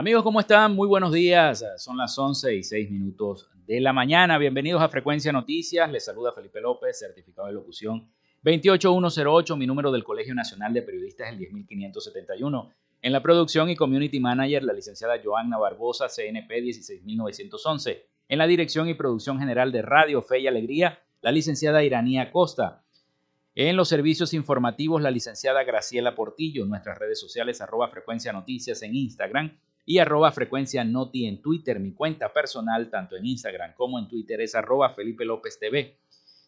Amigos, ¿cómo están? Muy buenos días. Son las 11 y 6 minutos de la mañana. Bienvenidos a Frecuencia Noticias. Les saluda Felipe López, certificado de locución 28108. Mi número del Colegio Nacional de Periodistas es el 10571. En la producción y community manager, la licenciada Joanna Barbosa, CNP 16911. En la dirección y producción general de Radio Fe y Alegría, la licenciada Iranía Costa. En los servicios informativos, la licenciada Graciela Portillo. Nuestras redes sociales, arroba frecuencia noticias en Instagram y arroba frecuencia noti en Twitter. Mi cuenta personal, tanto en Instagram como en Twitter, es arroba Felipe López TV.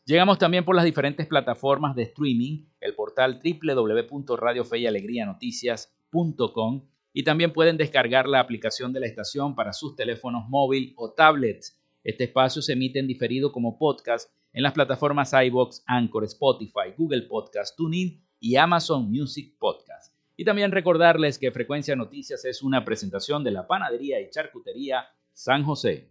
Llegamos también por las diferentes plataformas de streaming, el portal www.radiofeyalegrianoticias.com y también pueden descargar la aplicación de la estación para sus teléfonos móvil o tablets. Este espacio se emite en diferido como podcast en las plataformas iBox, Anchor, Spotify, Google Podcast, TuneIn y Amazon Music Podcast. Y también recordarles que Frecuencia Noticias es una presentación de la panadería y charcutería San José.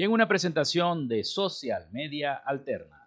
Y en una presentación de Social Media Alterna.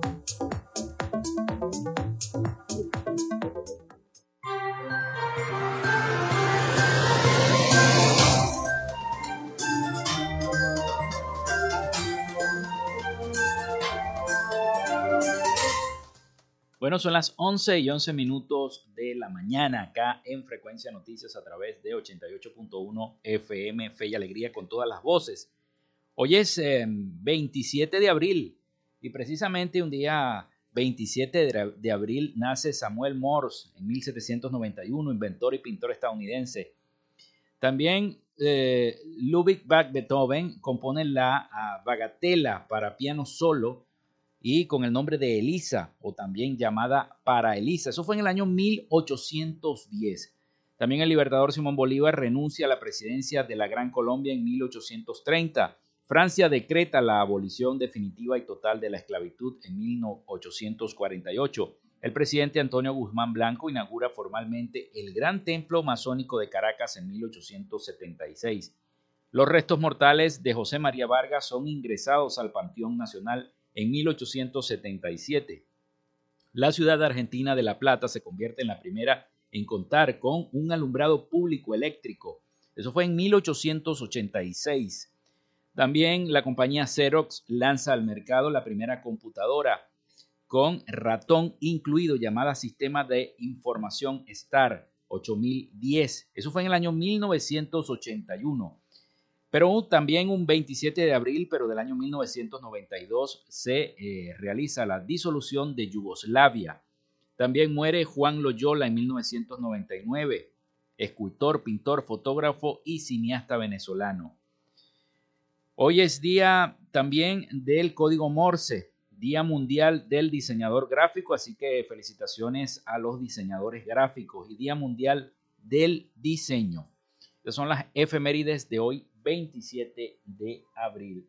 Bueno, son las 11 y 11 minutos de la mañana acá en Frecuencia Noticias a través de 88.1 FM Fe y Alegría con todas las voces. Hoy es 27 em, de abril y precisamente un día 27 de abril nace Samuel Morse en 1791, inventor y pintor estadounidense. También eh, Ludwig van Beethoven compone la ah, Bagatela para piano solo y con el nombre de Elisa, o también llamada para Elisa. Eso fue en el año 1810. También el libertador Simón Bolívar renuncia a la presidencia de la Gran Colombia en 1830. Francia decreta la abolición definitiva y total de la esclavitud en 1848. El presidente Antonio Guzmán Blanco inaugura formalmente el Gran Templo Masónico de Caracas en 1876. Los restos mortales de José María Vargas son ingresados al Panteón Nacional en 1877. La ciudad argentina de La Plata se convierte en la primera en contar con un alumbrado público eléctrico. Eso fue en 1886. También la compañía Xerox lanza al mercado la primera computadora con ratón incluido llamada Sistema de Información STAR 8010. Eso fue en el año 1981. Pero también un 27 de abril, pero del año 1992, se eh, realiza la disolución de Yugoslavia. También muere Juan Loyola en 1999, escultor, pintor, fotógrafo y cineasta venezolano. Hoy es día también del código Morse, Día Mundial del Diseñador Gráfico, así que felicitaciones a los diseñadores gráficos y Día Mundial del Diseño. Estas son las efemérides de hoy, 27 de abril.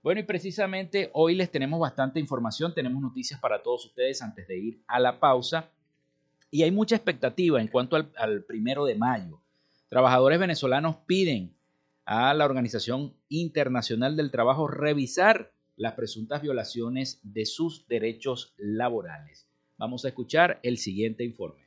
Bueno, y precisamente hoy les tenemos bastante información, tenemos noticias para todos ustedes antes de ir a la pausa. Y hay mucha expectativa en cuanto al, al primero de mayo. Trabajadores venezolanos piden a la Organización Internacional del Trabajo revisar las presuntas violaciones de sus derechos laborales. Vamos a escuchar el siguiente informe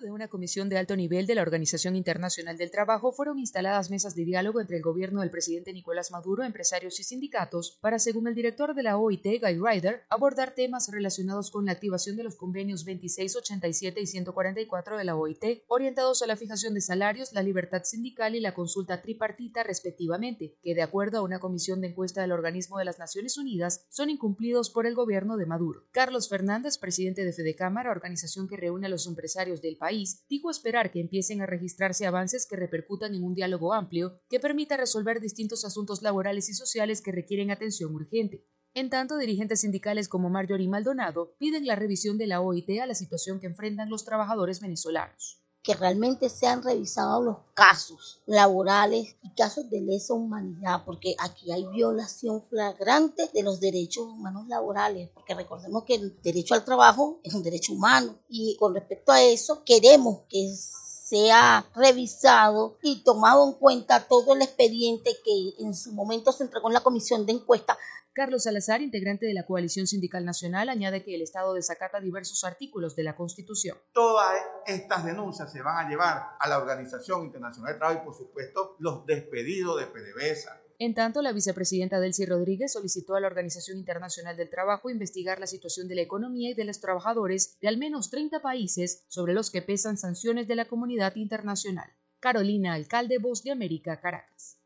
de una comisión de alto nivel de la Organización Internacional del Trabajo fueron instaladas mesas de diálogo entre el gobierno del presidente Nicolás Maduro, empresarios y sindicatos para, según el director de la OIT, Guy Ryder, abordar temas relacionados con la activación de los convenios 26, 87 y 144 de la OIT, orientados a la fijación de salarios, la libertad sindical y la consulta tripartita respectivamente, que de acuerdo a una comisión de encuesta del organismo de las Naciones Unidas son incumplidos por el gobierno de Maduro. Carlos Fernández, presidente de Fede Cámara, organización que reúne a los empresarios del país, dijo esperar que empiecen a registrarse avances que repercutan en un diálogo amplio que permita resolver distintos asuntos laborales y sociales que requieren atención urgente. En tanto, dirigentes sindicales como Marjorie Maldonado piden la revisión de la OIT a la situación que enfrentan los trabajadores venezolanos que realmente sean revisados los casos laborales y casos de lesa humanidad, porque aquí hay violación flagrante de los derechos humanos laborales, porque recordemos que el derecho al trabajo es un derecho humano. Y con respecto a eso queremos que sea revisado y tomado en cuenta todo el expediente que en su momento se entregó en la comisión de encuesta Carlos Salazar, integrante de la Coalición Sindical Nacional, añade que el Estado desacata diversos artículos de la Constitución. Todas estas denuncias se van a llevar a la Organización Internacional de Trabajo y, por supuesto, los despedidos de PDVSA. En tanto, la vicepresidenta Delcy Rodríguez solicitó a la Organización Internacional del Trabajo investigar la situación de la economía y de los trabajadores de al menos 30 países sobre los que pesan sanciones de la comunidad internacional. Carolina Alcalde, Voz de América, Caracas.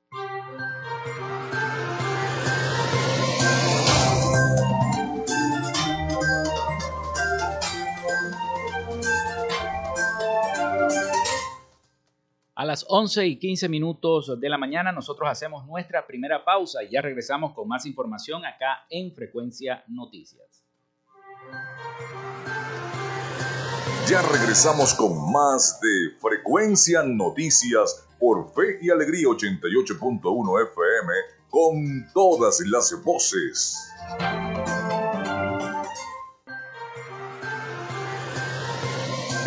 A las 11 y 15 minutos de la mañana nosotros hacemos nuestra primera pausa y ya regresamos con más información acá en Frecuencia Noticias. Ya regresamos con más de Frecuencia Noticias por Fe y Alegría 88.1 FM con todas las voces.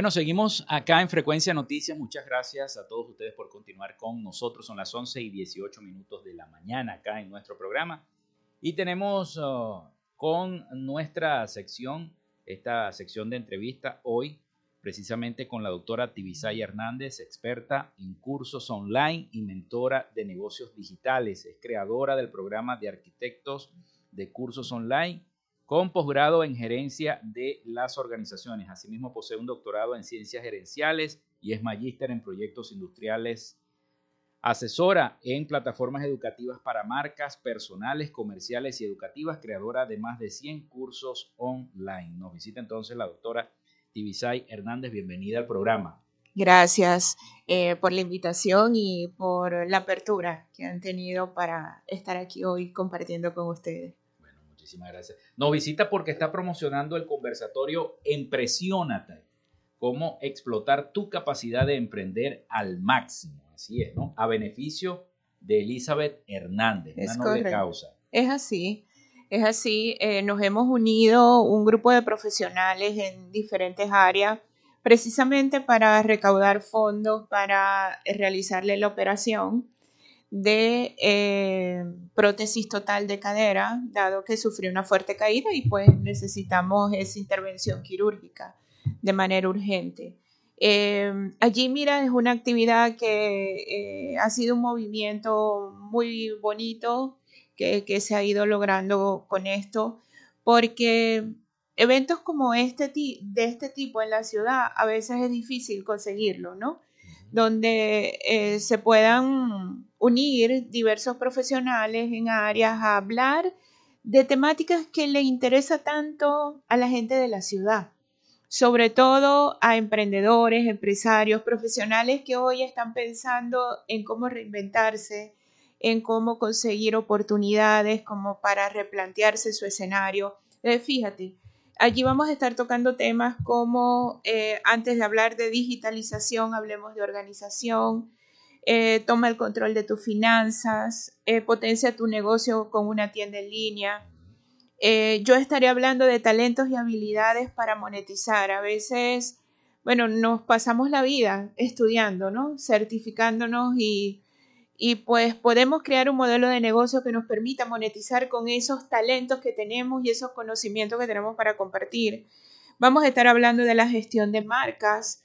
Bueno, seguimos acá en Frecuencia Noticias. Muchas gracias a todos ustedes por continuar con nosotros. Son las 11 y 18 minutos de la mañana acá en nuestro programa. Y tenemos uh, con nuestra sección, esta sección de entrevista hoy, precisamente con la doctora Tibisay Hernández, experta en cursos online y mentora de negocios digitales. Es creadora del programa de arquitectos de cursos online con posgrado en gerencia de las organizaciones. Asimismo, posee un doctorado en ciencias gerenciales y es magíster en proyectos industriales Asesora en plataformas educativas para marcas personales, comerciales y educativas, creadora de más de 100 cursos online. Nos visita entonces la doctora Tibisay Hernández. Bienvenida al programa. Gracias eh, por la invitación y por la apertura que han tenido para estar aquí hoy compartiendo con ustedes. Muchísimas gracias. Nos visita porque está promocionando el conversatorio Impresiónate, cómo explotar tu capacidad de emprender al máximo. Así es, ¿no? A beneficio de Elizabeth Hernández, es una noble causa. Es así. Es así, eh, nos hemos unido un grupo de profesionales en diferentes áreas precisamente para recaudar fondos para realizarle la operación de eh, prótesis total de cadera, dado que sufrió una fuerte caída y pues necesitamos esa intervención quirúrgica de manera urgente. Eh, allí, mira, es una actividad que eh, ha sido un movimiento muy bonito que, que se ha ido logrando con esto, porque eventos como este de este tipo en la ciudad a veces es difícil conseguirlo, ¿no? Donde eh, se puedan unir diversos profesionales en áreas a hablar de temáticas que le interesa tanto a la gente de la ciudad, sobre todo a emprendedores, empresarios, profesionales que hoy están pensando en cómo reinventarse, en cómo conseguir oportunidades, como para replantearse su escenario. Eh, fíjate, Allí vamos a estar tocando temas como, eh, antes de hablar de digitalización, hablemos de organización, eh, toma el control de tus finanzas, eh, potencia tu negocio con una tienda en línea. yo estaré hablando de talentos y habilidades para monetizar. A veces, bueno, nos pasamos la vida estudiando, ¿no? Certificándonos y y pues podemos crear un modelo de negocio que nos permita monetizar con esos talentos que tenemos y esos conocimientos que tenemos para compartir. Vamos a estar hablando de la gestión de marcas,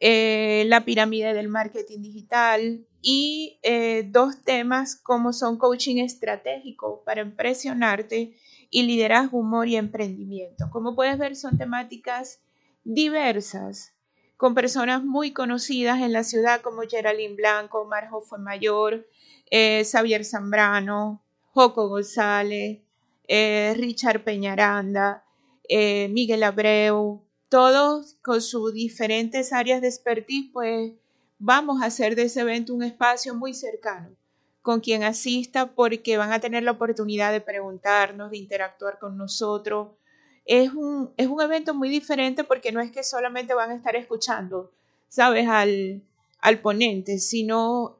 eh, la pirámide del marketing digital y eh, dos temas como son coaching estratégico para impresionarte y liderazgo, humor y emprendimiento. Como puedes ver, son temáticas diversas con personas muy conocidas en la ciudad como Geraldine Blanco, Marjo Fuenmayor, eh, Xavier Zambrano, Joco González, eh, Richard Peñaranda, eh, Miguel Abreu, todos con sus diferentes áreas de expertise, pues vamos a hacer de ese evento un espacio muy cercano con quien asista porque van a tener la oportunidad de preguntarnos, de interactuar con nosotros, es un, es un evento muy diferente porque no es que solamente van a estar escuchando, ¿sabes?, al, al ponente, sino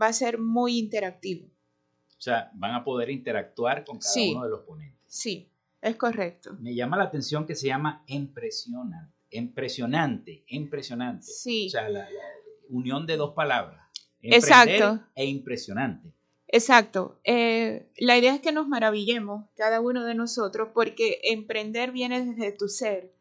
va a ser muy interactivo. O sea, van a poder interactuar con cada uno de los ponentes. Sí, es correcto. Me llama la atención que se llama impresionante, impresionante, impresionante. Sí. O sea, la, unión de dos palabras. Exacto. E impresionante. Exacto. Eh, la idea es que nos maravillemos, cada uno de nosotros, porque emprender viene desde tu ser.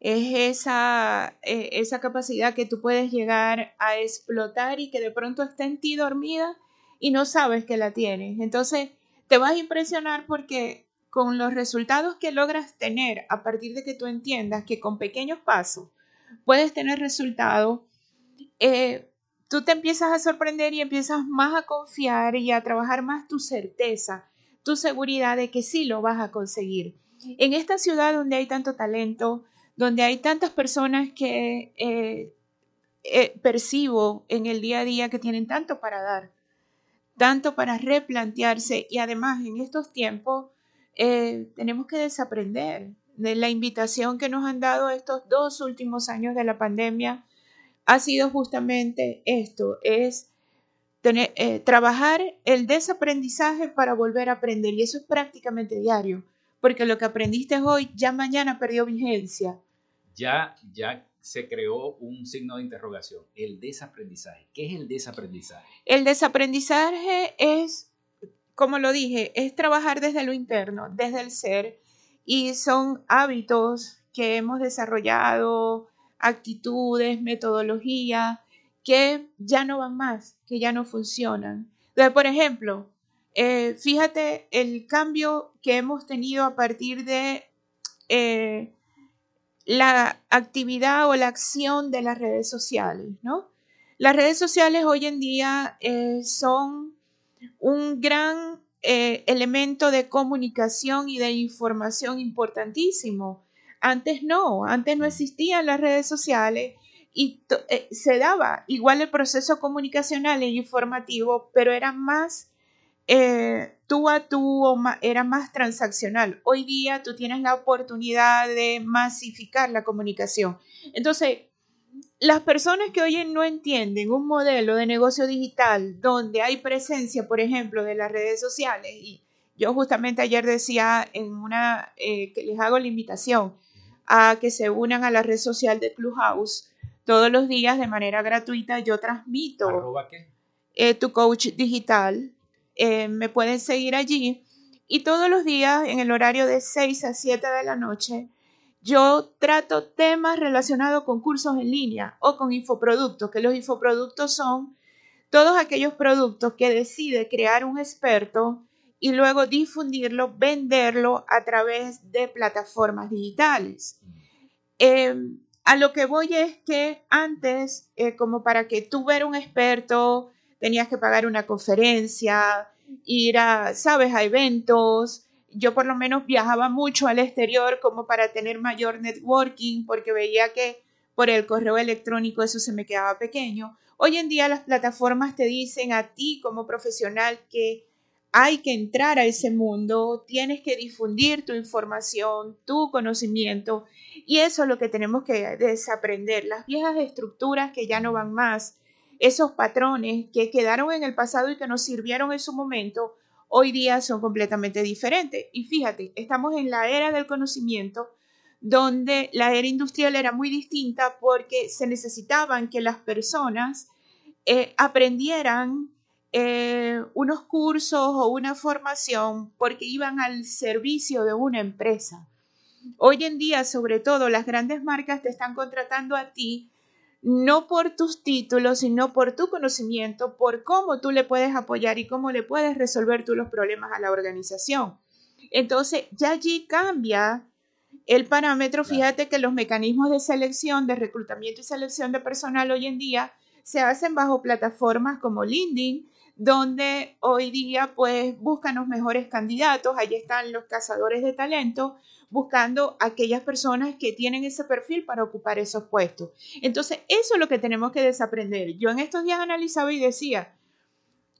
Es esa, eh, esa capacidad que tú puedes llegar a explotar y que de pronto está en ti dormida y no sabes que la tienes. Entonces, te vas a impresionar porque con los resultados que logras tener a partir de que tú entiendas que con pequeños pasos puedes tener resultados, eh, tú te empiezas a sorprender y empiezas más a confiar y a trabajar más tu certeza, tu seguridad de que sí lo vas a conseguir. En esta ciudad donde hay tanto talento, donde hay tantas personas que eh, eh, percibo en el día a día que tienen tanto para dar, tanto para replantearse y además en estos tiempos eh, tenemos que desaprender de la invitación que nos han dado estos dos últimos años de la pandemia ha sido justamente esto, es tener, eh, trabajar el desaprendizaje para volver a aprender. Y eso es prácticamente diario, porque lo que aprendiste hoy ya mañana perdió vigencia. Ya, ya se creó un signo de interrogación, el desaprendizaje. ¿Qué es el desaprendizaje? El desaprendizaje es, como lo dije, es trabajar desde lo interno, desde el ser, y son hábitos que hemos desarrollado, actitudes, metodologías que ya no van más, que ya no funcionan. Por ejemplo, eh, fíjate el cambio que hemos tenido a partir de eh, la actividad o la acción de las redes sociales, ¿no? Las redes sociales hoy en día eh, son un gran eh, elemento de comunicación y de información importantísimo. Antes no, antes no existían las redes sociales y eh, se daba igual el proceso comunicacional e informativo, pero era más eh, tú a tú o era más transaccional. Hoy día tú tienes la oportunidad de masificar la comunicación. Entonces, las personas que hoy no entienden un modelo de negocio digital donde hay presencia, por ejemplo, de las redes sociales, y yo justamente ayer decía en una eh, que les hago la invitación a que se unan a la red social de Clubhouse todos los días de manera gratuita. Yo transmito eh, tu coach digital. Eh, me pueden seguir allí y todos los días en el horario de 6 a 7 de la noche yo trato temas relacionados con cursos en línea o con infoproductos, que los infoproductos son todos aquellos productos que decide crear un experto y luego difundirlo, venderlo a través de plataformas digitales. Em, a lo que voy es que antes, eh, como para que tú ver un experto, tenías que pagar una conferencia, ir a, sabes, a eventos, yo por lo menos viajaba mucho al exterior como para tener mayor networking porque veía que por el correo electrónico eso se me quedaba pequeño. Hoy en día las plataformas te dicen a ti como profesional que hay que entrar a ese mundo, tienes que difundir tu información, tu conocimiento y eso es lo que tenemos que desaprender, las viejas estructuras que ya no van más, esos patrones que quedaron en el pasado y que nos sirvieron en su momento, hoy día son completamente diferentes. Y fíjate, estamos en la era del conocimiento, donde la era industrial era muy distinta porque se necesitaban que las personas eh, aprendieran eh, unos cursos o una formación porque iban al servicio de una empresa. Hoy en día, sobre todo, las grandes marcas te están contratando a ti no por tus títulos, sino por tu conocimiento, por cómo tú le puedes apoyar y cómo le puedes resolver tú los problemas a la organización. Entonces, ya allí cambia el parámetro. Fíjate que los mecanismos de selección, de reclutamiento y selección de personal hoy en día se hacen bajo plataformas como LinkedIn, donde hoy día pues buscan los mejores candidatos, allí están los cazadores de talento, buscando aquellas personas que tienen ese perfil para ocupar esos puestos. Entonces, eso es lo que tenemos que desaprender. Yo en estos días analizaba y decía,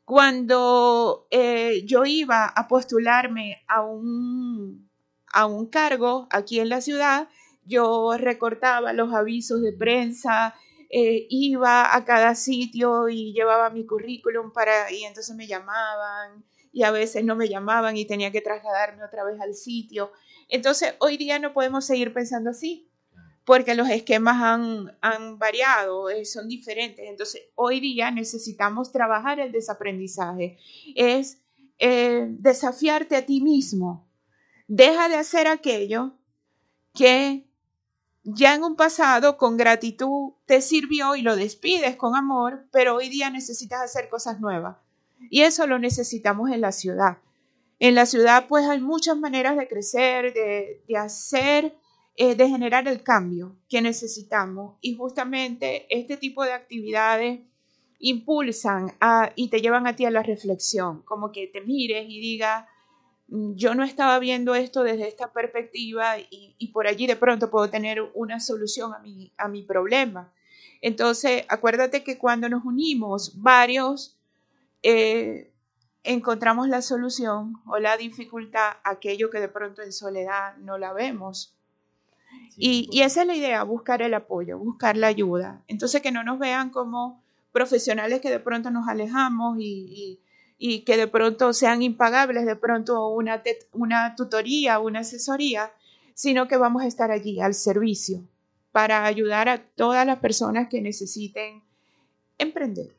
cuando eh, yo iba a postularme a un, a un cargo aquí en la ciudad, yo recortaba los avisos de prensa, eh, iba a cada sitio y llevaba mi currículum para, y entonces me llamaban y a veces no me llamaban y tenía que trasladarme otra vez al sitio. Entonces, hoy día no podemos seguir pensando así, porque los esquemas han, variado, eh, son diferentes. Entonces, hoy día necesitamos trabajar el desaprendizaje. Es eh, desafiarte a ti mismo. Deja de hacer aquello que ya en un pasado con gratitud te sirvió y lo despides con amor, pero hoy día necesitas hacer cosas nuevas. Y eso lo necesitamos en la ciudad. En la ciudad pues hay muchas maneras de crecer, de, hacer, eh, de generar el cambio que necesitamos. Y justamente este tipo de actividades impulsan y te llevan a ti a la reflexión, como que te mires y digas, yo no estaba viendo esto desde esta perspectiva y, por allí de pronto puedo tener una solución a mi, a mi problema. Entonces, acuérdate que cuando nos unimos varios, eh, encontramos la solución o la dificultad, aquello que de pronto en soledad no la vemos. y, esa es la idea, buscar el apoyo, buscar la ayuda. Entonces que no nos vean como profesionales que de pronto nos alejamos y, que de pronto sean impagables, de pronto una, una tutoría, una asesoría, sino que vamos a estar allí al servicio para ayudar a todas las personas que necesiten emprender.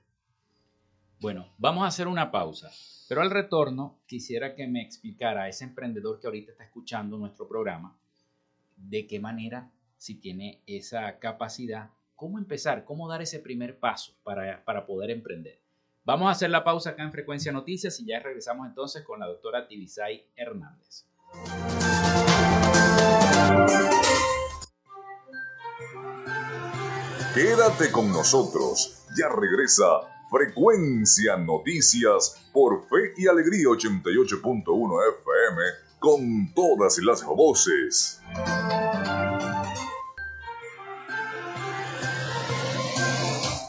Bueno, vamos a hacer una pausa. Pero al retorno, quisiera que me explicara a ese emprendedor que ahorita está escuchando nuestro programa, de qué manera, si tiene esa capacidad, cómo empezar, cómo dar ese primer paso para, para poder emprender. Vamos a hacer la pausa acá en Frecuencia Noticias y ya regresamos entonces con la doctora Tibisay Hernández. Quédate con nosotros. Ya regresa Frecuencia Noticias por Fe y Alegría 88.1 FM con todas las voces.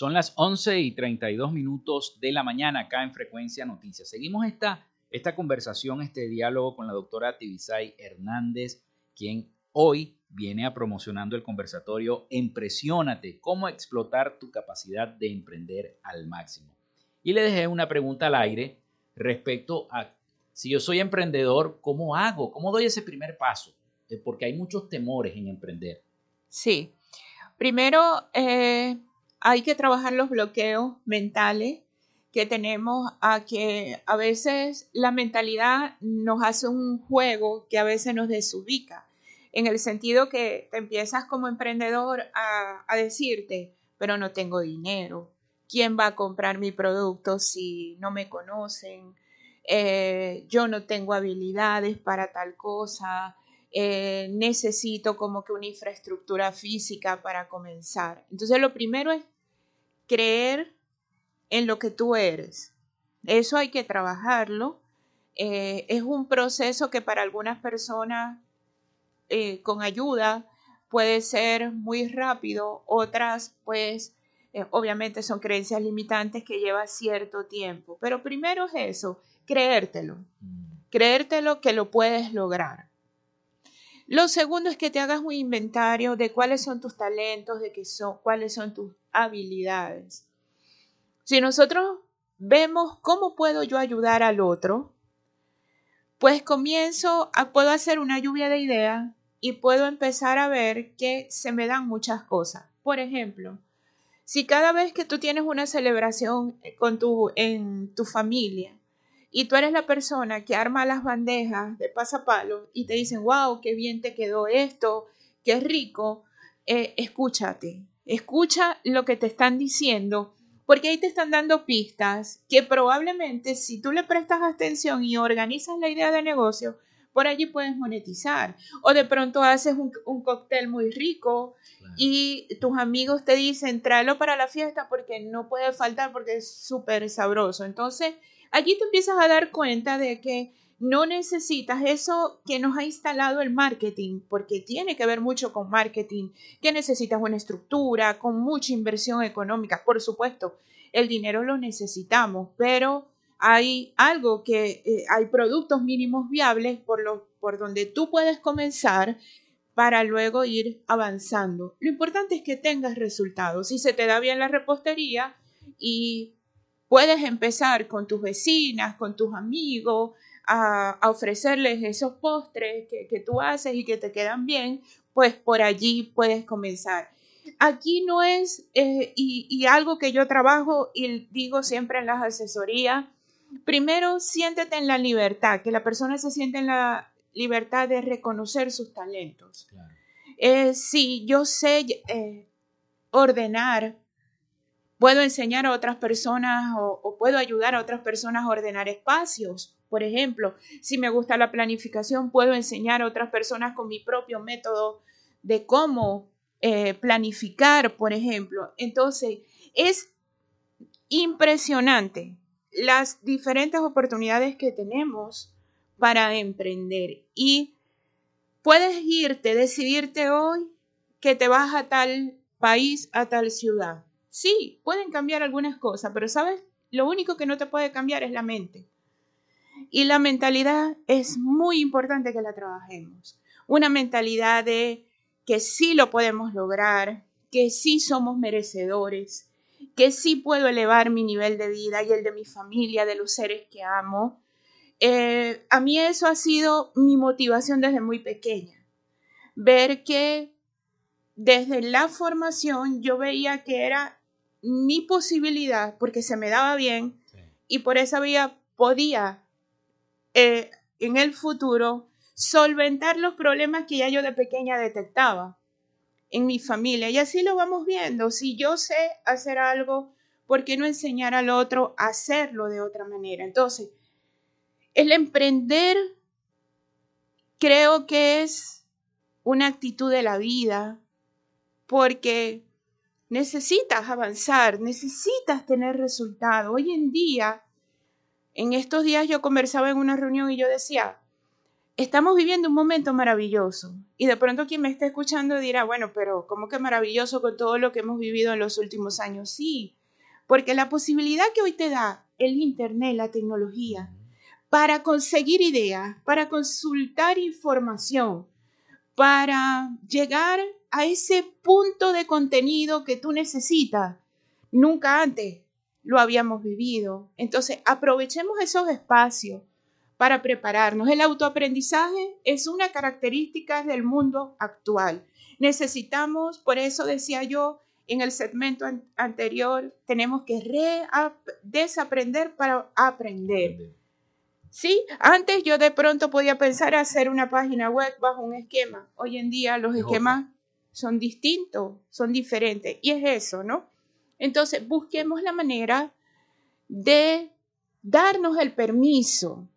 Son las 11 y 32 minutos de la mañana acá en Frecuencia Noticias. Seguimos esta, esta conversación, este diálogo con la doctora Tibisay Hernández, quien hoy viene a promocionando el conversatorio Impresiónate, cómo explotar tu capacidad de emprender al máximo. Y le dejé una pregunta al aire respecto a si yo soy emprendedor, ¿cómo hago? ¿Cómo doy ese primer paso? Eh, porque hay muchos temores en emprender. Sí. Primero, eh, hay que trabajar los bloqueos mentales que tenemos a que a veces la mentalidad nos hace un juego que a veces nos desubica, en el sentido que te empiezas como emprendedor a, decirte, pero no tengo dinero, ¿quién va a comprar mi producto si no me conocen? Eh, yo no tengo habilidades para tal cosa, eh, necesito como que una infraestructura física para comenzar. Entonces lo primero es creer en lo que tú eres. Eso hay que trabajarlo. Eh, es un proceso que para algunas personas eh, con ayuda puede ser muy rápido, otras pues obviamente son creencias limitantes que lleva cierto tiempo. Pero primero es eso, creértelo, mm. creértelo que lo puedes lograr. Lo segundo es que te hagas un inventario de cuáles son tus talentos, de qué son, cuáles son tus habilidades. Si nosotros vemos cómo puedo yo ayudar al otro, pues comienzo a puedo hacer una lluvia de ideas y puedo empezar a ver que se me dan muchas cosas. Por ejemplo, si cada vez que tú tienes una celebración con tu, en tu familia y tú eres la persona que arma las bandejas de pasapalo y te dicen, wow, qué bien te quedó esto, qué rico, eh, escúchate, escucha lo que te están diciendo, porque ahí te están dando pistas que probablemente si tú le prestas atención y organizas la idea de negocio, por allí puedes monetizar. O de pronto haces un, un cóctel muy rico y tus amigos te dicen, tráelo para la fiesta porque no puede faltar porque es súper sabroso. Entonces, allí te empiezas a dar cuenta de que no necesitas eso que nos ha instalado el marketing, porque tiene que ver mucho con marketing, que necesitas una estructura, con mucha inversión económica. Por supuesto, el dinero lo necesitamos, pero hay algo que eh, hay productos mínimos viables por, por donde tú puedes comenzar para luego ir avanzando. Lo importante es que tengas resultados. Si se te da bien la repostería y Puedes empezar con tus vecinas, con tus amigos, a, ofrecerles esos postres que, tú haces y que te quedan bien, pues por allí puedes comenzar. Aquí no es, eh, y, y algo que yo trabajo y digo siempre en las asesorías, primero siéntete en la libertad, que la persona se siente en la libertad de reconocer sus talentos. Eh, si yo sé eh, ordenar puedo enseñar a otras personas o, puedo ayudar a otras personas a ordenar espacios. Por ejemplo, si me gusta la planificación, puedo enseñar a otras personas con mi propio método de cómo eh, planificar, por ejemplo. Entonces, es impresionante las diferentes oportunidades que tenemos para emprender y puedes irte, decidirte hoy que te vas a tal país, a tal ciudad. Sí, pueden cambiar algunas cosas, pero sabes, lo único que no te puede cambiar es la mente. Y la mentalidad es muy importante que la trabajemos. Una mentalidad de que sí lo podemos lograr, que sí somos merecedores, que sí puedo elevar mi nivel de vida y el de mi familia, de los seres que amo. Eh, a mí eso ha sido mi motivación desde muy pequeña. Ver que desde la formación yo veía que era mi posibilidad, porque se me daba bien, y por esa vía podía eh, en el futuro solventar los problemas que ya yo de pequeña detectaba en mi familia. Y así lo vamos viendo. Si yo sé hacer algo, ¿por qué no enseñar al otro a hacerlo de otra manera? Entonces, el emprender creo que es una actitud de la vida porque necesitas avanzar, necesitas tener resultado. Hoy en día, en estos días yo conversaba en una reunión y yo decía, estamos viviendo un momento maravilloso. Y de pronto quien me está escuchando dirá, bueno, pero ¿cómo que maravilloso con todo lo que hemos vivido en los últimos años? Sí, porque la posibilidad que hoy te da el Internet, la tecnología, para conseguir ideas, para consultar información, para llegar a ese punto de contenido que tú necesitas. Nunca antes lo habíamos vivido. Entonces, aprovechemos esos espacios para prepararnos. El autoaprendizaje es una característica del mundo actual. Necesitamos, por eso decía yo en el segmento anterior, tenemos que desaprender para aprender. Sí, antes yo de pronto podía pensar hacer una página web bajo un esquema. Hoy en día los esquemas son distintos, son diferentes. Y es eso, ¿no? Entonces, busquemos la manera de darnos el permiso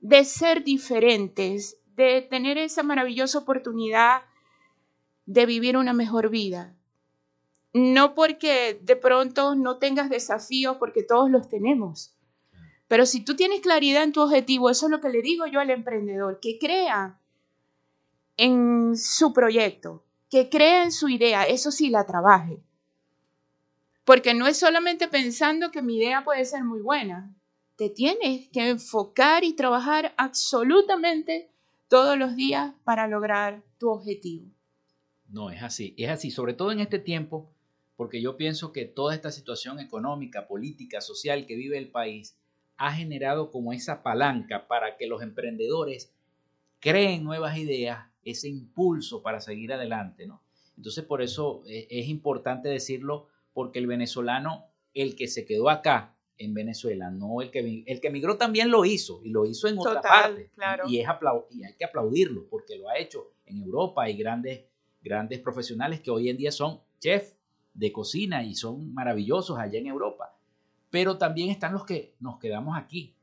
de ser diferentes, de tener esa maravillosa oportunidad de vivir una mejor vida. No porque de pronto no tengas desafíos, porque todos los tenemos. Pero si tú tienes claridad en tu objetivo, eso es lo que le digo yo al emprendedor, que crea en su proyecto, que crea en su idea, eso sí la trabaje. Porque no es solamente pensando que mi idea puede ser muy buena, te tienes que enfocar y trabajar absolutamente todos los días para lograr tu objetivo. No, es así, es así, sobre todo en este tiempo, porque yo pienso que toda esta situación económica, política, social que vive el país ha generado como esa palanca para que los emprendedores creen nuevas ideas, ese impulso para seguir adelante, ¿no? Entonces por eso eh, es importante decirlo, porque el venezolano, el que se quedó acá, en Venezuela, no el que el que emigró también lo hizo y lo hizo en otra parte claro. y es y hay que aplaudirlo porque lo ha hecho en Europa hay grandes grandes profesionales que hoy en día son chef de cocina y son maravillosos allá en Europa, pero también están los que nos quedamos aquí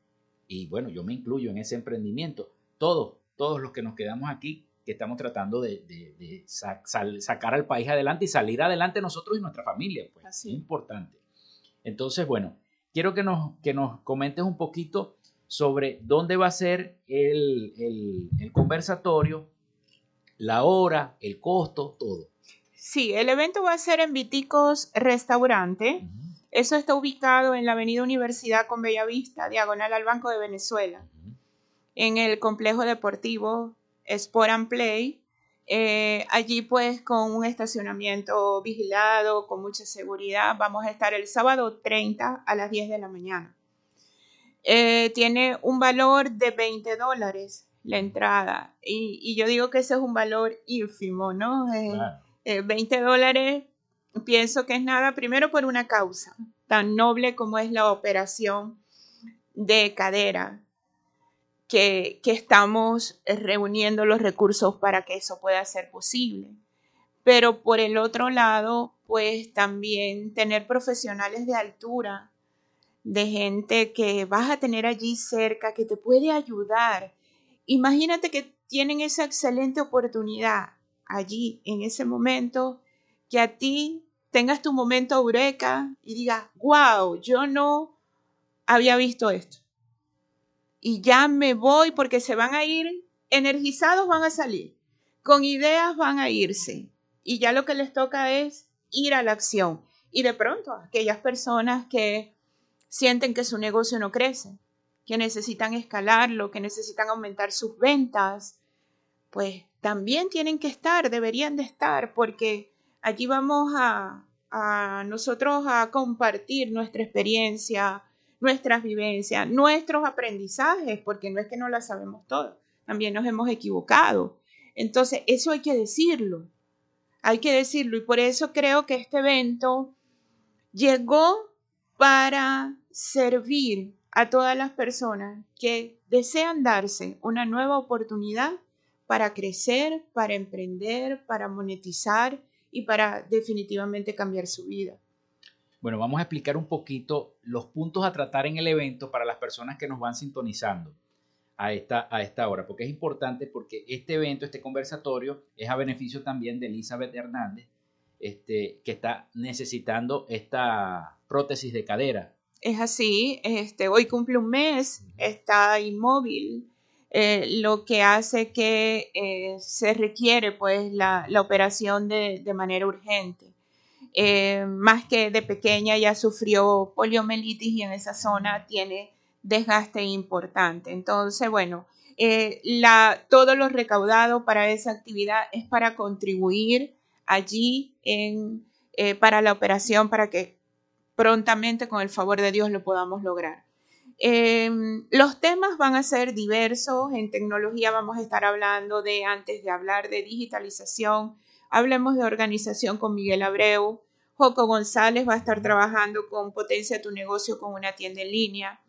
y bueno, yo me incluyo en ese emprendimiento, todos todos los que nos quedamos aquí que estamos tratando de, sacar al país adelante y salir adelante nosotros y nuestra familia, pues Así. es importante. Entonces, bueno, quiero que nos, que nos comentes un poquito sobre dónde va a ser el, conversatorio, la hora, el costo, todo. Sí, el evento va a ser en Viticos Restaurante. Eso está ubicado en la Avenida Universidad con Bellavista, diagonal al Banco de Venezuela, en el complejo deportivo Sport and Play. Eh, allí pues con un estacionamiento vigilado, con mucha seguridad. Vamos a estar el sábado 30 a las 10 de la mañana. Eh, tiene un valor de 20 dólares la entrada y, yo digo que ese es un valor ínfimo, ¿no? 20 eh, dólares pienso que es nada, primero por una causa tan noble como es la operación de cadera que, estamos reuniendo los recursos para que eso pueda ser posible. Pero por el otro lado, pues también tener profesionales de altura, de gente que vas a tener allí cerca, que te puede ayudar. Imagínate que tienen esa excelente oportunidad allí, en ese momento, que a ti tengas tu momento eureka y digas, wow, yo no había visto esto. Y ya me voy porque se van a ir, energizados van a salir, con ideas van a irse. Y ya lo que les toca es ir a la acción. Y de pronto, aquellas personas que sienten que su negocio no crece, que necesitan escalarlo, que necesitan aumentar sus ventas, pues también tienen que estar, deberían de estar, porque allí vamos a, a nosotros a compartir nuestra experiencia, nuestras vivencias, nuestros aprendizajes, porque no es que no las sabemos todas, también nos hemos equivocado. Entonces, eso hay que decirlo, hay que decirlo, y por eso creo que este evento llegó para servir a todas las personas que desean darse una nueva oportunidad para crecer, para emprender, para monetizar y para definitivamente cambiar su vida. Bueno, vamos a explicar un poquito los puntos a tratar en el evento para las personas que nos van sintonizando a esta, a esta hora, porque es importante porque este evento, este conversatorio, es a beneficio también de Elizabeth Hernández, este, que está necesitando esta prótesis de cadera. Es así, este, hoy cumple un mes, está inmóvil, eh, lo que hace que eh, se requiere pues la, la operación de, de, manera urgente. Eh, más que de pequeña ya sufrió poliomielitis y en esa zona tiene desgaste importante. Entonces, bueno, la, todo lo recaudado para esa actividad es para contribuir allí en, para la operación para que prontamente con el favor de Dios lo podamos lograr. Eh, los temas van a ser diversos. En tecnología vamos a estar hablando de, antes de hablar de digitalización, hablemos de organización con Miguel Abreu. Joco González va a estar trabajando con Potencia tu negocio con una tienda en línea.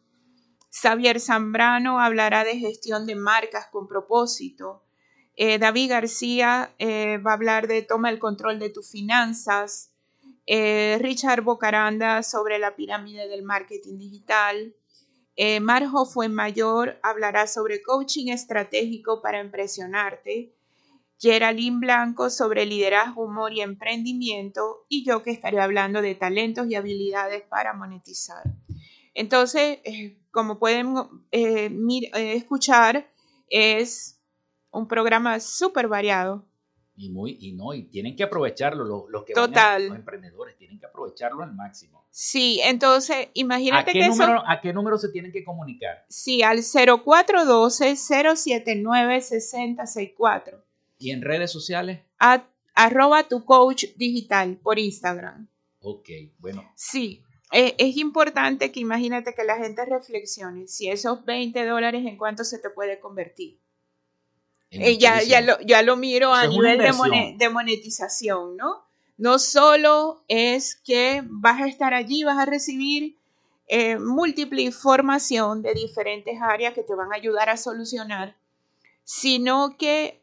Xavier Zambrano hablará de gestión de marcas con propósito. Eh, David García eh, va a hablar de toma el control de tus finanzas. Eh, Richard Bocaranda sobre la pirámide del marketing digital. Marjo Fuenmayor hablará sobre coaching estratégico para impresionarte. Geraldine Blanco sobre liderazgo, humor y emprendimiento. Y yo que estaré hablando de talentos y habilidades para monetizar. Entonces, eh, como pueden eh, eh, escuchar, es un programa súper variado y muy y no y tienen que aprovecharlo los, los que Total. los emprendedores tienen que aprovecharlo al máximo sí entonces imagínate ¿A qué que número, eso a qué número se tienen que comunicar sí al 0412 079 6064 y en redes sociales a, arroba tu coach digital por Instagram. Ok bueno. Sí eh, es importante que imagínate que la gente reflexione si esos 20 dólares en cuánto se te puede convertir eh, ya, ya, lo, ya lo miro a nivel de monetización, ¿no? No solo es que vas a estar allí, vas a recibir eh, múltiple información de diferentes áreas que te van a ayudar a solucionar, sino que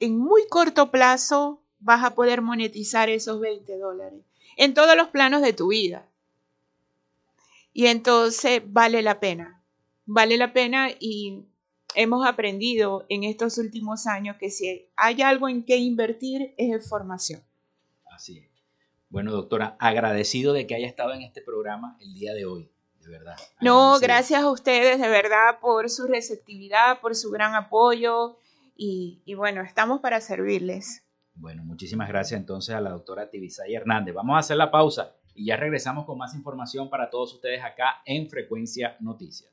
en muy corto plazo vas a poder monetizar esos 20 dólares en todos los planos de tu vida. Y entonces vale la pena, vale la pena y hemos aprendido en estos últimos años que si hay algo en que invertir es en formación. así es bueno doctora agradecido de que haya estado en este programa el día de hoy de verdad No, gracias a ustedes de verdad por su receptividad, por su gran apoyo y, bueno, estamos para servirles. Bueno, muchísimas gracias entonces a la doctora Tibisay Hernández. Vamos a hacer la pausa y ya regresamos con más información para todos ustedes acá en Frecuencia Noticias.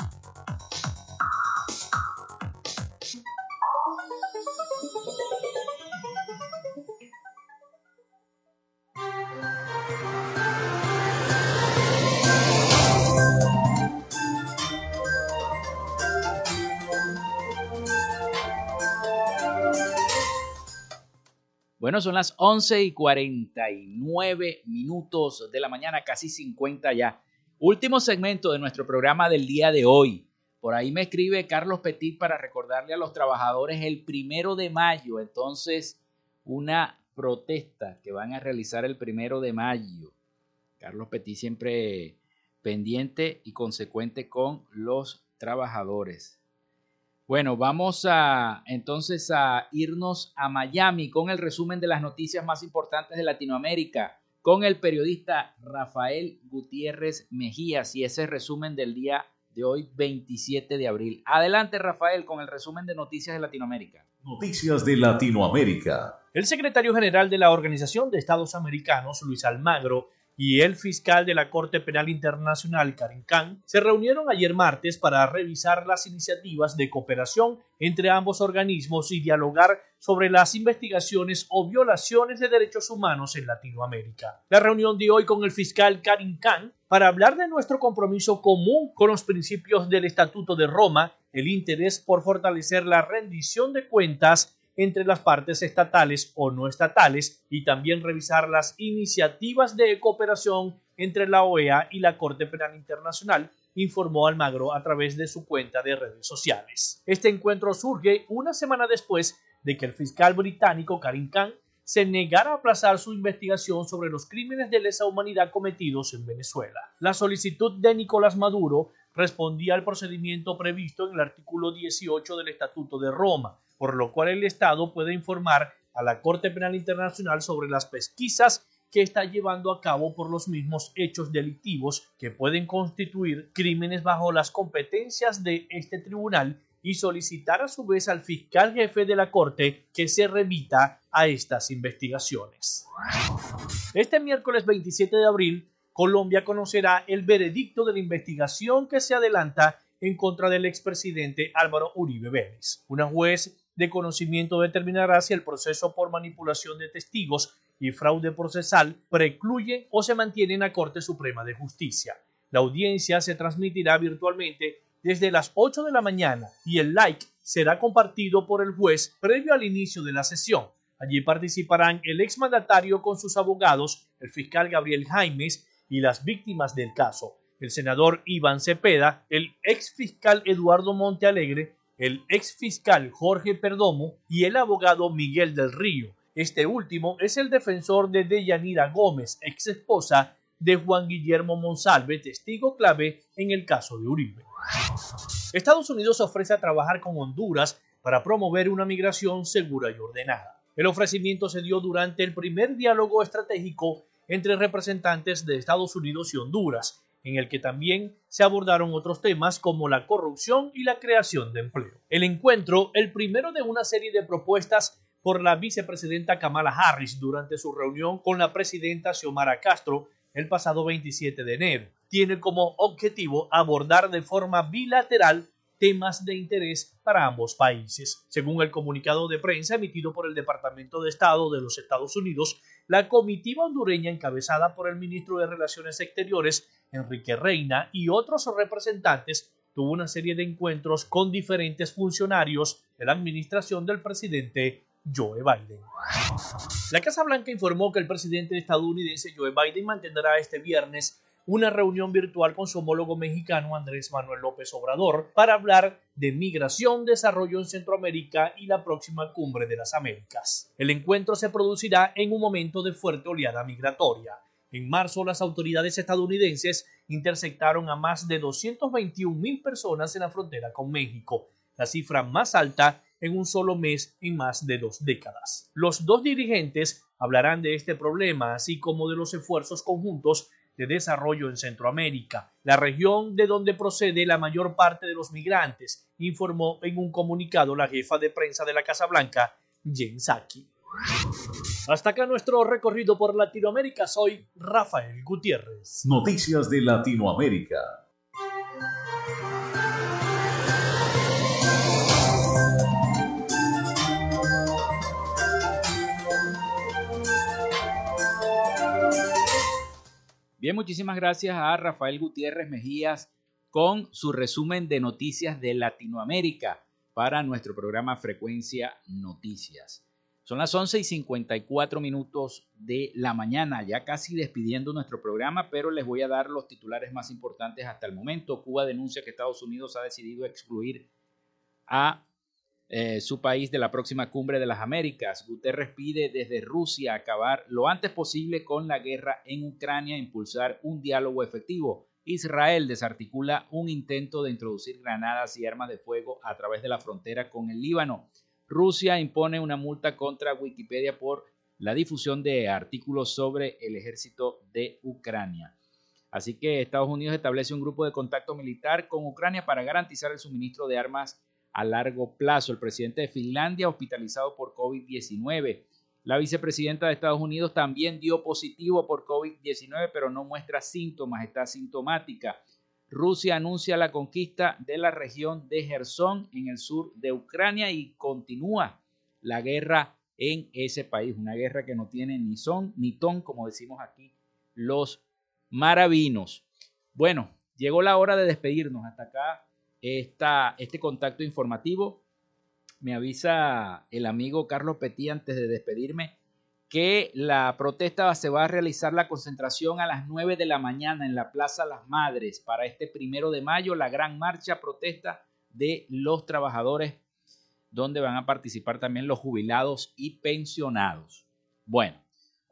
Bueno, son las 11 y 49 minutos de la mañana, casi 50 ya. Último segmento de nuestro programa del día de hoy. Por ahí me escribe Carlos Petit para recordarle a los trabajadores el primero de mayo, entonces una protesta que van a realizar el primero de mayo. Carlos Petit siempre pendiente y consecuente con los trabajadores. Bueno, vamos a entonces a irnos a Miami con el resumen de las noticias más importantes de Latinoamérica con el periodista Rafael Gutiérrez Mejías y ese resumen del día de hoy, 27 de abril. Adelante, Rafael, con el resumen de noticias de Latinoamérica. Noticias de Latinoamérica. El secretario general de la Organización de Estados Americanos, Luis Almagro, y el fiscal de la Corte Penal Internacional, Karim Khan, se reunieron ayer martes para revisar las iniciativas de cooperación entre ambos organismos y dialogar sobre las investigaciones o violaciones de derechos humanos en Latinoamérica. La reunión de hoy con el fiscal Karim Khan para hablar de nuestro compromiso común con los principios del Estatuto de Roma, el interés por fortalecer la rendición de cuentas entre las partes estatales o no estatales y también revisar las iniciativas de cooperación entre la OEA y la Corte Penal Internacional, informó Almagro a través de su cuenta de redes sociales. Este encuentro surge una semana después de que el fiscal británico Karim Khan se negara a aplazar su investigación sobre los crímenes de lesa humanidad cometidos en Venezuela. La solicitud de Nicolás Maduro respondía al procedimiento previsto en el artículo 18 del Estatuto de Roma, por lo cual el Estado puede informar a la Corte Penal Internacional sobre las pesquisas que está llevando a cabo por los mismos hechos delictivos que pueden constituir crímenes bajo las competencias de este tribunal y solicitar a su vez al fiscal jefe de la Corte que se remita a estas investigaciones. Este miércoles 27 de abril, Colombia conocerá el veredicto de la investigación que se adelanta en contra del expresidente Álvaro Uribe Vélez. Una juez de conocimiento determinará si el proceso por manipulación de testigos y fraude procesal precluye o se mantiene en la Corte Suprema de Justicia. La audiencia se transmitirá virtualmente desde las 8 de la mañana y el like será compartido por el juez previo al inicio de la sesión. Allí participarán el exmandatario con sus abogados, el fiscal Gabriel Jaimes y las víctimas del caso, el senador Iván Cepeda, el exfiscal Eduardo Montealegre el ex fiscal Jorge Perdomo y el abogado Miguel del Río. Este último es el defensor de Deyanira Gómez, ex esposa de Juan Guillermo Monsalve, testigo clave en el caso de Uribe. Estados Unidos ofrece a trabajar con Honduras para promover una migración segura y ordenada. El ofrecimiento se dio durante el primer diálogo estratégico entre representantes de Estados Unidos y Honduras, en el que también se abordaron otros temas como la corrupción y la creación de empleo. El encuentro, el primero de una serie de propuestas por la vicepresidenta Kamala Harris durante su reunión con la presidenta Xiomara Castro el pasado 27 de enero, tiene como objetivo abordar de forma bilateral temas de interés para ambos países. Según el comunicado de prensa emitido por el Departamento de Estado de los Estados Unidos, la comitiva hondureña encabezada por el ministro de Relaciones Exteriores Enrique Reina y otros representantes tuvo una serie de encuentros con diferentes funcionarios de la administración del presidente Joe Biden. La Casa Blanca informó que el presidente estadounidense Joe Biden mantendrá este viernes una reunión virtual con su homólogo mexicano Andrés Manuel López Obrador para hablar de migración, desarrollo en Centroamérica y la próxima cumbre de las Américas. El encuentro se producirá en un momento de fuerte oleada migratoria. En marzo, las autoridades estadounidenses interceptaron a más de 221 mil personas en la frontera con México, la cifra más alta en un solo mes en más de dos décadas. Los dos dirigentes hablarán de este problema, así como de los esfuerzos conjuntos de desarrollo en Centroamérica, la región de donde procede la mayor parte de los migrantes, informó en un comunicado la jefa de prensa de la Casa Blanca, Jen Psaki. Hasta acá nuestro recorrido por Latinoamérica. Soy Rafael Gutiérrez. Noticias de Latinoamérica. Bien, muchísimas gracias a Rafael Gutiérrez Mejías con su resumen de noticias de Latinoamérica para nuestro programa Frecuencia Noticias. Son las 11 y 54 minutos de la mañana, ya casi despidiendo nuestro programa, pero les voy a dar los titulares más importantes hasta el momento. Cuba denuncia que Estados Unidos ha decidido excluir a eh, su país de la próxima cumbre de las Américas. Guterres pide desde Rusia acabar lo antes posible con la guerra en Ucrania impulsar un diálogo efectivo. Israel desarticula un intento de introducir granadas y armas de fuego a través de la frontera con el Líbano. Rusia impone una multa contra Wikipedia por la difusión de artículos sobre el ejército de Ucrania. Así que Estados Unidos establece un grupo de contacto militar con Ucrania para garantizar el suministro de armas a largo plazo. El presidente de Finlandia hospitalizado por COVID-19. La vicepresidenta de Estados Unidos también dio positivo por COVID-19, pero no muestra síntomas, está sintomática. Rusia anuncia la conquista de la región de Gerson en el sur de Ucrania y continúa la guerra en ese país, una guerra que no tiene ni son ni ton, como decimos aquí los maravinos. Bueno, llegó la hora de despedirnos. Hasta acá esta, este contacto informativo. Me avisa el amigo Carlos Petit antes de despedirme que la protesta se va a realizar la concentración a las 9 de la mañana en la Plaza Las Madres para este primero de mayo, la gran marcha protesta de los trabajadores, donde van a participar también los jubilados y pensionados. Bueno,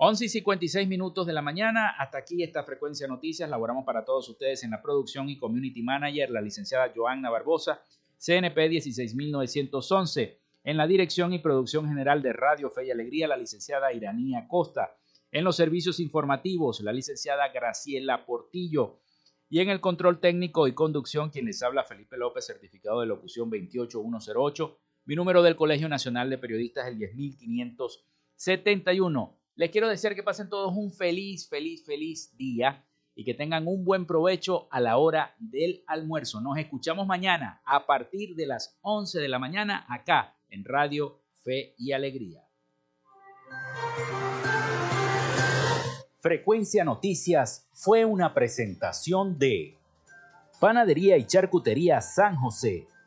11 y 56 minutos de la mañana. Hasta aquí esta frecuencia noticias. Laboramos para todos ustedes en la producción y community manager, la licenciada Joanna Barbosa, CNP 16911. En la dirección y producción general de Radio Fe y Alegría, la licenciada Iranía Costa. En los servicios informativos, la licenciada Graciela Portillo. Y en el control técnico y conducción, quien les habla Felipe López, certificado de locución 28108. Mi número del Colegio Nacional de Periodistas, el 10571. Les quiero decir que pasen todos un feliz, feliz, feliz día y que tengan un buen provecho a la hora del almuerzo. Nos escuchamos mañana a partir de las 11 de la mañana acá en Radio Fe y Alegría. Frecuencia Noticias fue una presentación de Panadería y Charcutería San José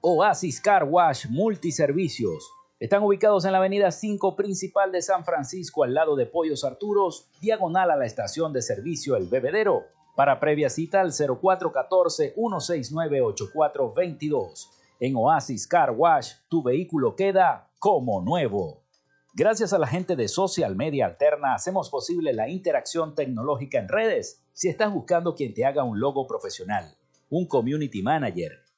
Oasis Car Wash Multiservicios. Están ubicados en la avenida 5 principal de San Francisco, al lado de Pollos Arturos, diagonal a la estación de servicio El Bebedero. Para previa cita al 0414-169-8422. En Oasis Car Wash, tu vehículo queda como nuevo. Gracias a la gente de Social Media Alterna hacemos posible la interacción tecnológica en redes. Si estás buscando quien te haga un logo profesional, un community manager,